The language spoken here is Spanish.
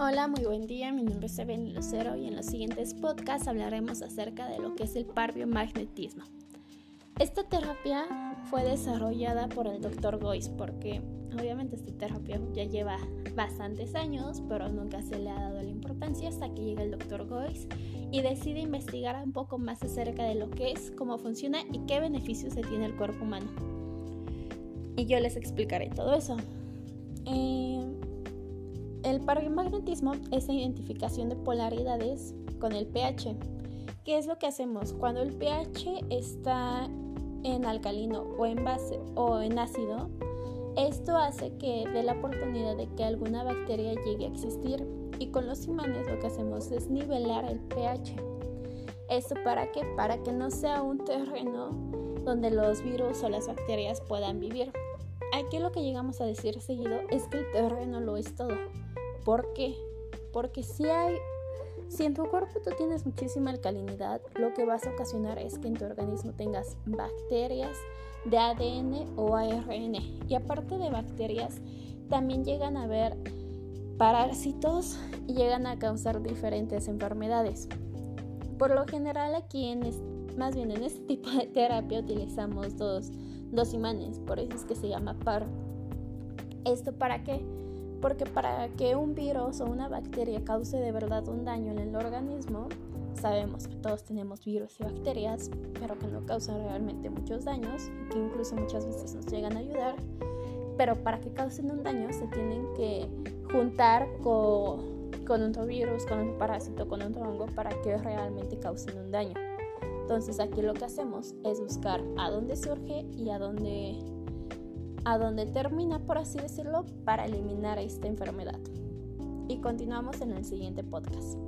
Hola, muy buen día. Mi nombre es Evelyn Lucero y en los siguientes podcasts hablaremos acerca de lo que es el parbiomagnetismo. Esta terapia fue desarrollada por el Dr. Gois porque obviamente esta terapia ya lleva bastantes años, pero nunca se le ha dado la importancia hasta que llega el Dr. Gois y decide investigar un poco más acerca de lo que es, cómo funciona y qué beneficios se tiene el cuerpo humano. Y yo les explicaré todo eso. Eh, el parbiomagnetismo es la identificación de polaridades con el pH. ¿Qué es lo que hacemos? Cuando el pH está en alcalino o en base o en ácido, esto hace que dé la oportunidad de que alguna bacteria llegue a existir y con los imanes lo que hacemos es nivelar el pH. ¿Esto para qué? Para que no sea un terreno donde los virus o las bacterias puedan vivir. Aquí lo que llegamos a decir seguido es que el terreno lo es todo. ¿Por qué? Porque si hay, si en tu cuerpo tú tienes muchísima alcalinidad, lo que vas a ocasionar es que en tu organismo tengas bacterias de ADN o ARN. Y aparte de bacterias, también llegan a haber parásitos y llegan a causar diferentes enfermedades. Por lo general aquí en más bien en este tipo de terapia utilizamos dos, dos imanes, por eso es que se llama par. ¿Esto para qué? Porque para que un virus o una bacteria cause de verdad un daño en el organismo, sabemos que todos tenemos virus y bacterias, pero que no causan realmente muchos daños, que incluso muchas veces nos llegan a ayudar, pero para que causen un daño se tienen que juntar con, con otro virus, con otro parásito, con otro hongo para que realmente causen un daño. Entonces aquí lo que hacemos es buscar a dónde surge y a dónde a donde termina, por así decirlo, para eliminar esta enfermedad. Y continuamos en el siguiente podcast.